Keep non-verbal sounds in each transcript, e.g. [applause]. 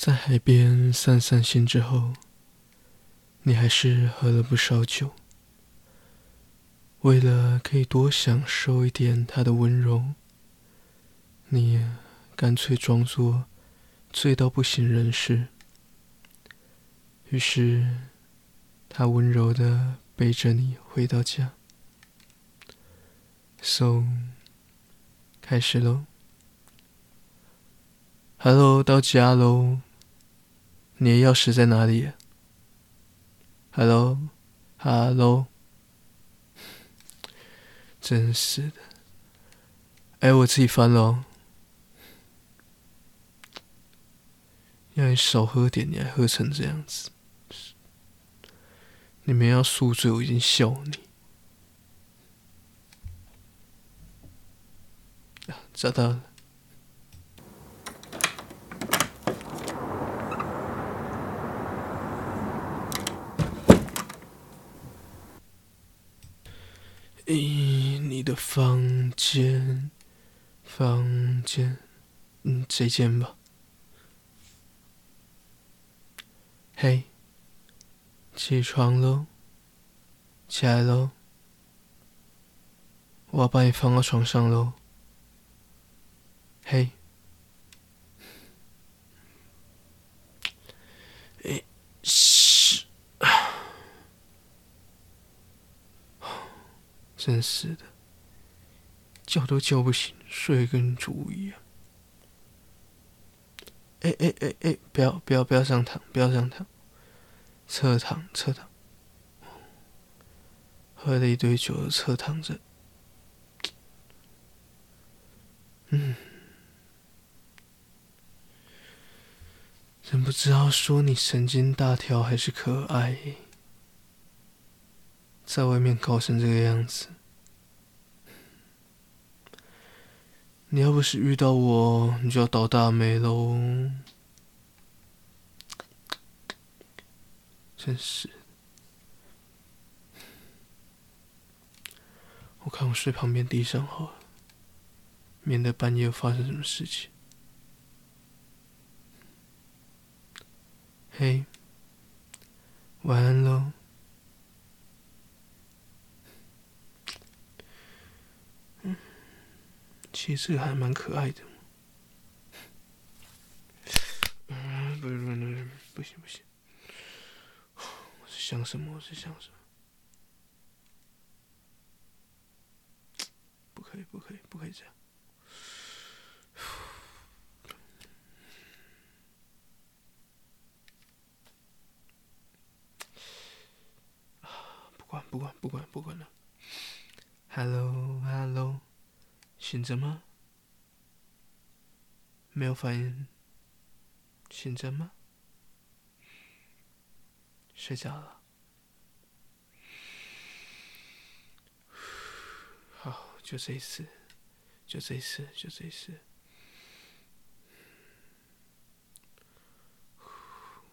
在海边散散心之后，你还是喝了不少酒。为了可以多享受一点他的温柔，你干脆装作醉到不省人事。于是，他温柔的背着你回到家。So，开始喽。Hello，到家喽。你的钥匙在哪里？Hello，Hello，真是的。哎，我自己翻了。要你少喝点，你还喝成这样子。你们要宿醉，我已经笑你。啊，找到了。咦，你的房间，房间，嗯，这间吧。嘿，起床喽，起来喽，我要把你放到床上喽。嘿，哎，是。真是的，叫都叫不醒，睡跟猪一样。哎哎哎哎，不要不要不要上躺，不要上躺，侧躺侧躺。喝了一堆酒，侧躺着。嗯，真不知道说你神经大条还是可爱。在外面搞成这个样子，你要不是遇到我，你就要倒大霉喽！真是，我看我睡旁边地上好了，免得半夜又发生什么事情。嘿，晚安喽。其实还蛮可爱的。嗯，不是，不，不行，不行。我在想什么？我在想什么？不可以，不可以，不可以这样。不管，不管，不管，不管了。Hello，Hello。醒着吗？没有反应。醒着吗？睡着了。好，就这一次，就这一次，就这一次。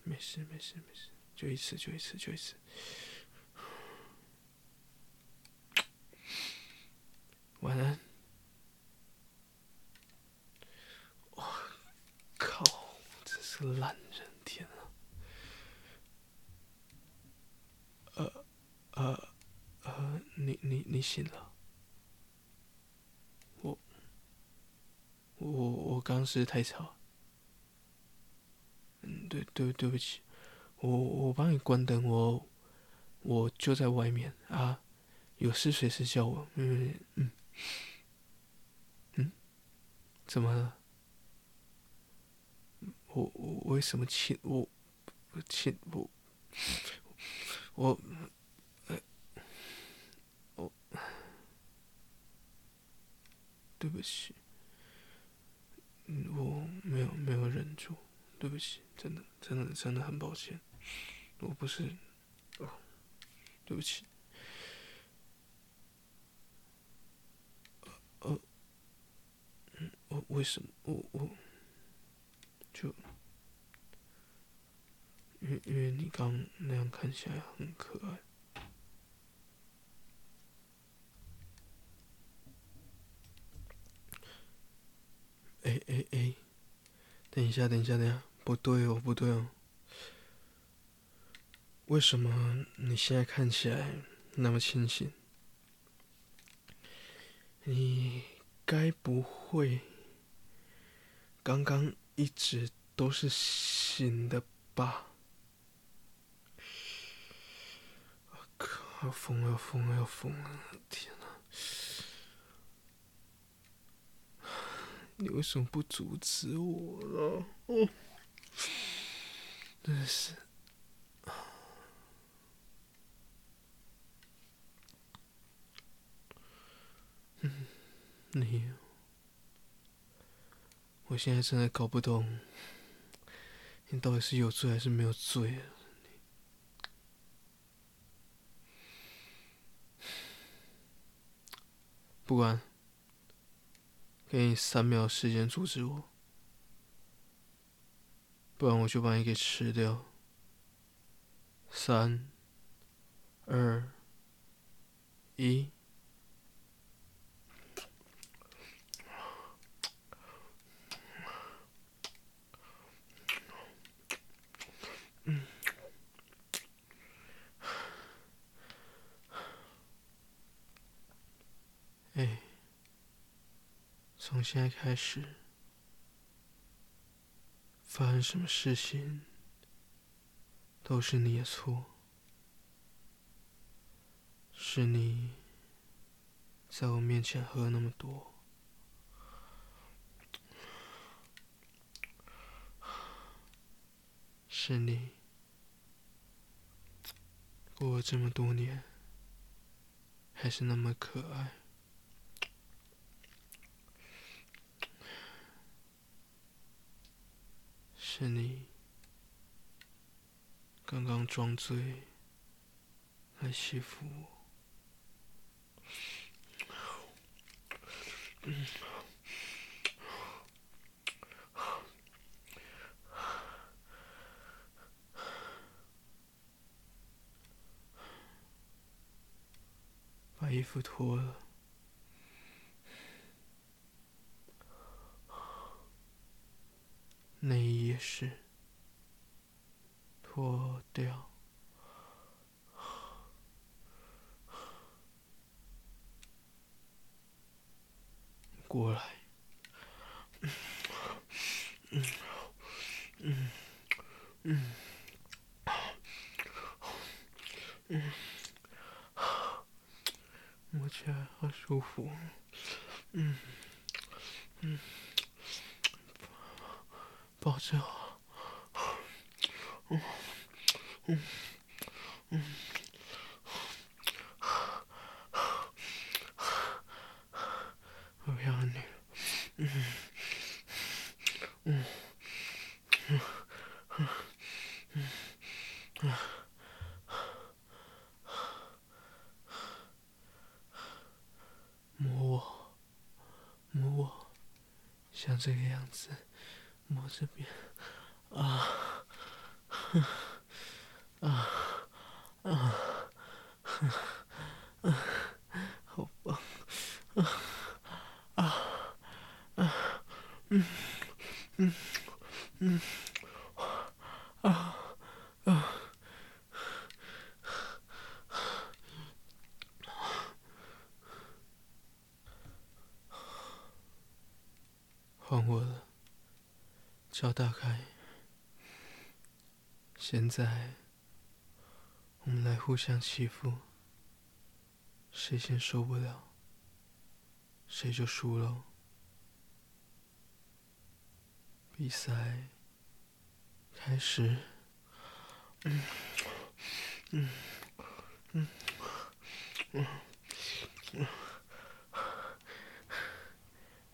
没事，没事，没事，就一次，就一次，就一次。晚安。这个懒人，天啊！呃，呃，呃，你你你醒了？我，我我刚是太吵。嗯，对对对不起，我我帮你关灯，我我就在外面啊，有事随时叫我。嗯嗯嗯，怎么了？我我为什么亲我亲我我我对不起，我没有没有忍住，对不起，真的真的真的很抱歉，我不是哦，对不起，我为什么我我就。因因为你刚那样看起来很可爱。哎哎哎，等一下等一下等一下，不对哦，不对哦。为什么你现在看起来那么清醒？你该不会刚刚一直都是醒的吧？我靠！要疯了！要疯了！要疯了！天哪！你为什么不阻止我呢？哦，真是……嗯，你，我现在真的搞不懂，你到底是有罪还是没有罪啊？不管。给你三秒时间阻止我，不然我就把你给吃掉。三、二、一。哎。从现在开始，发生什么事情都是你的错，是你在我面前喝那么多，是你过了这么多年还是那么可爱。是你刚刚装醉来欺负我，把衣服脱了。内衣也是脱掉，过来，嗯嗯嗯嗯嗯，摸起来好舒服，嗯嗯。抱着。我，嗯嗯嗯，我要你，嗯嗯嗯嗯嗯，摸我，摸我，像这个样子。摸这边，啊，啊，啊，啊，好棒，啊，啊，啊，嗯，嗯，嗯，啊，啊，换我了。脚打开，现在我们来互相欺负，谁先受不了，谁就输了。比赛开始，嗯嗯嗯嗯嗯，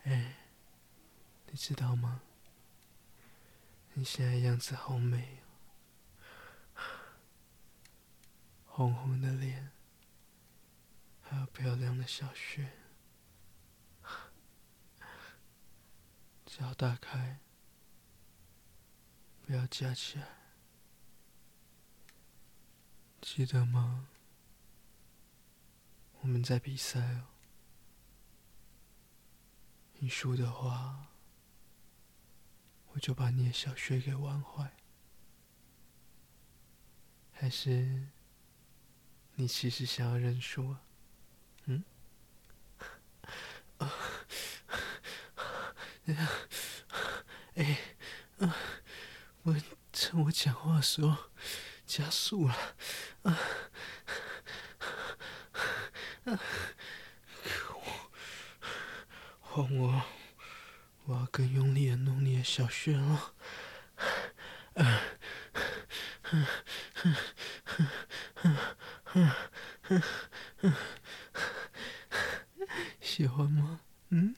哎，你知道吗？你现在样子好美哦，红红的脸，还有漂亮的小穴，脚打开，不要夹起来，记得吗？我们在比赛哦，你输的话。我就把你的小穴给玩坏？还是你其实想要认输啊？嗯？[laughs] 哎，啊，我趁我讲话的时候加速了，啊，啊，我，换我，我要更用力的弄你的小穴了，啊，哼，哼，哼，哼，哼，哼，哼，[laughs] 喜欢吗？嗯？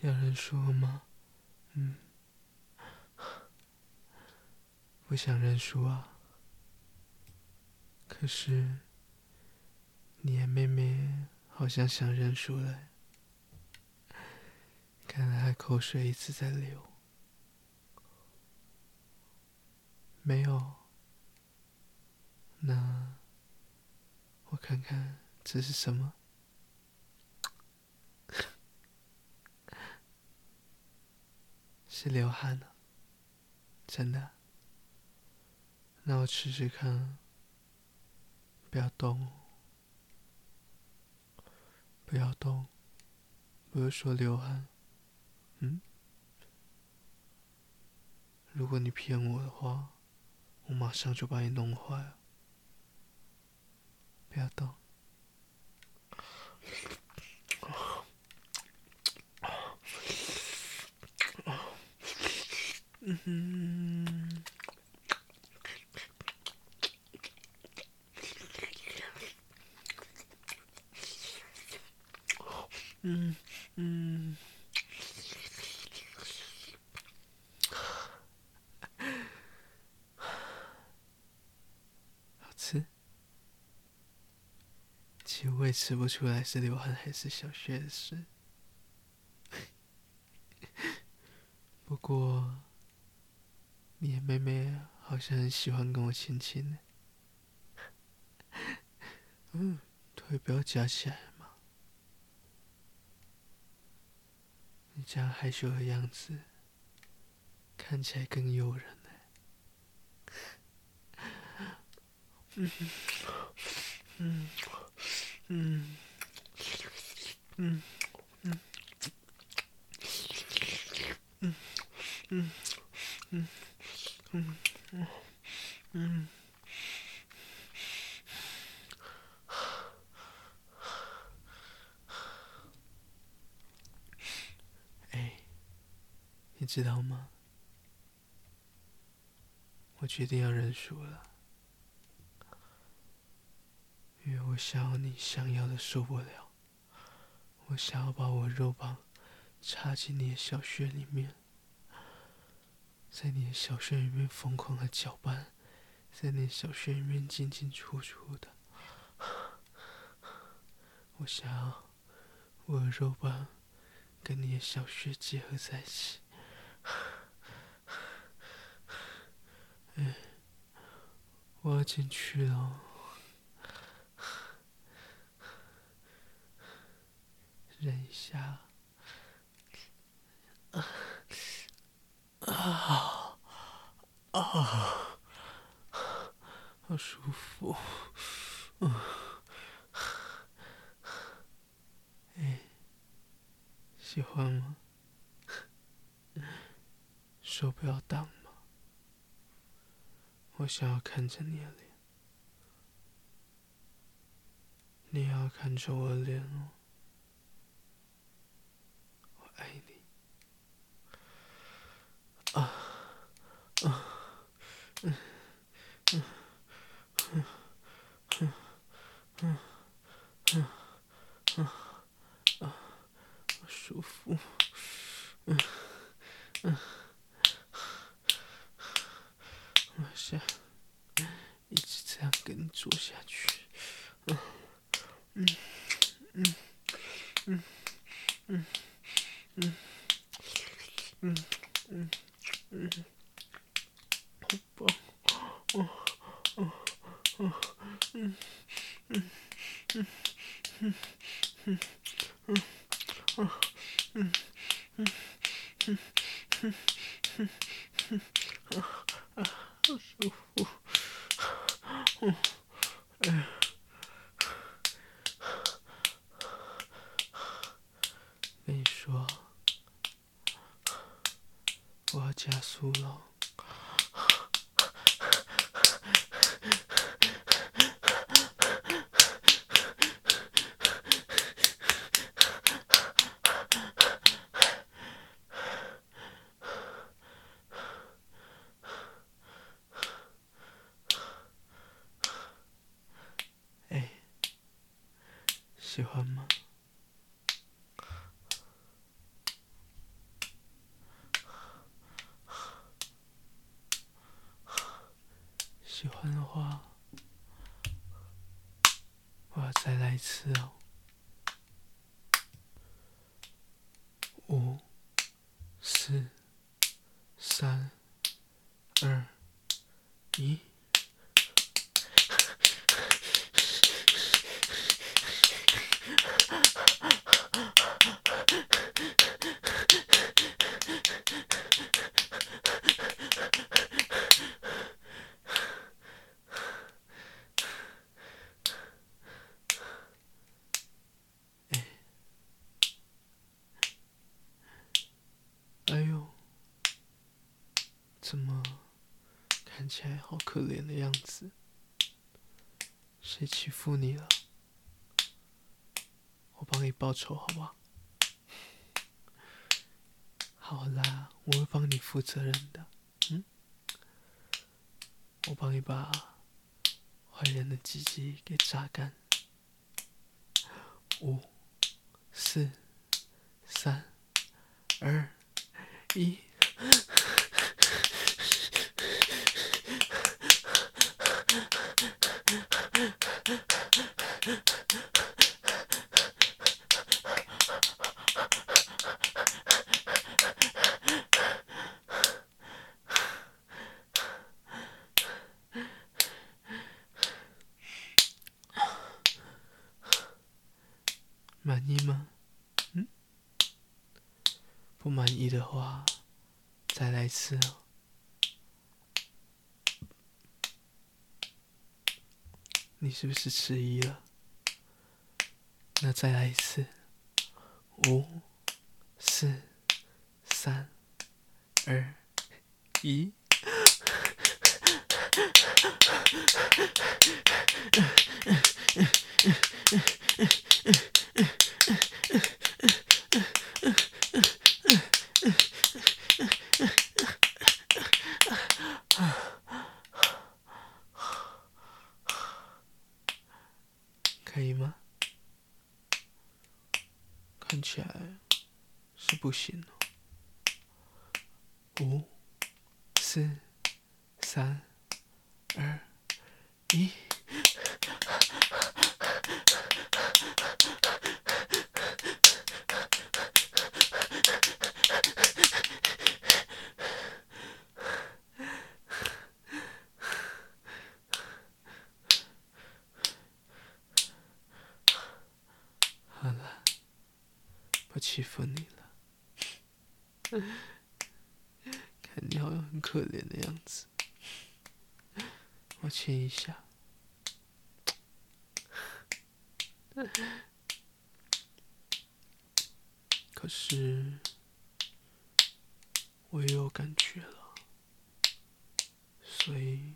要认输吗？嗯，不想认输啊。可是，你妹妹好像想认输了。看来她口水一直在流。没有。那，我看看这是什么。[laughs] 是流汗了，真的。那我试试看，不要动，不要动，不是说流汗，嗯？如果你骗我的话，我马上就把你弄坏了。不要动。嗯哼，嗯嗯，好吃。其实我也吃不出来是流汗还是小穴的事，[laughs] 不过。你的妹妹好像很喜欢跟我亲亲呢。[laughs] 嗯，腿不要夹起来嘛。你这样害羞的样子，看起来更诱人呢。嗯 [laughs] 嗯嗯嗯嗯嗯嗯嗯。嗯嗯嗯，哎，你知道吗？我决定要认输了，因为我想要你想要的受不了，我想要把我肉棒插进你的小穴里面。在你的小穴里面疯狂的搅拌，在你的小穴里面进进出出的。我想要我的肉棒跟你的小穴结合在一起。哎，我要进去了，忍一下。啊啊，好舒服，嗯，哎，喜欢吗？手不要挡嘛，我想要看着你的脸，你要看着我的脸哦，爱你。啊啊嗯嗯嗯嗯嗯嗯嗯啊，舒服，嗯，Oh, oh, 加速了。um, E 负你了？我帮你报仇好不好？好啦，我会帮你负责任的。嗯，我帮你把坏人的鸡鸡给榨干。五、四、三、二、一。满意吗？嗯？不满意的话，再来一次哦。你是不是迟疑了？那再来一次。五、四、三、二、一。可以吗？看起来是不行哦。五、四、三、二、一。好了，不欺负你了。[laughs] 看你好像很可怜的样子，我亲一下。可是我也有感觉了，所以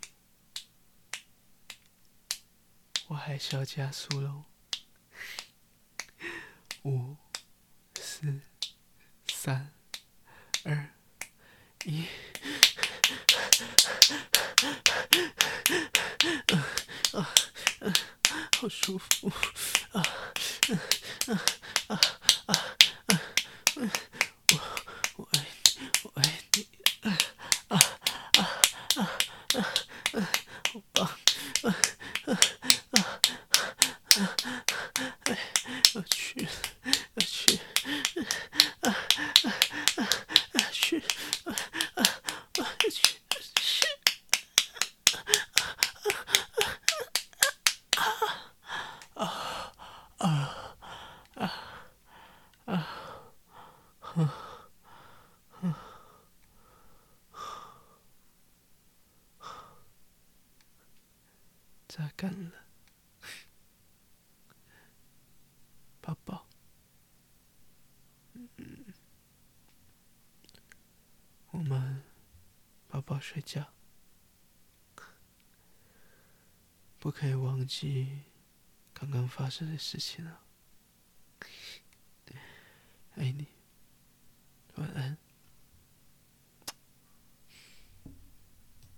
我还是要加速喽。五、四、三、一。啊啊啊！好舒服啊啊啊啊啊！我我爱你，我爱你啊啊啊啊啊！好棒啊啊啊啊！擦干了，宝宝，嗯，我们睡觉，不可以忘记刚刚发生的事情啊！爱你，晚安。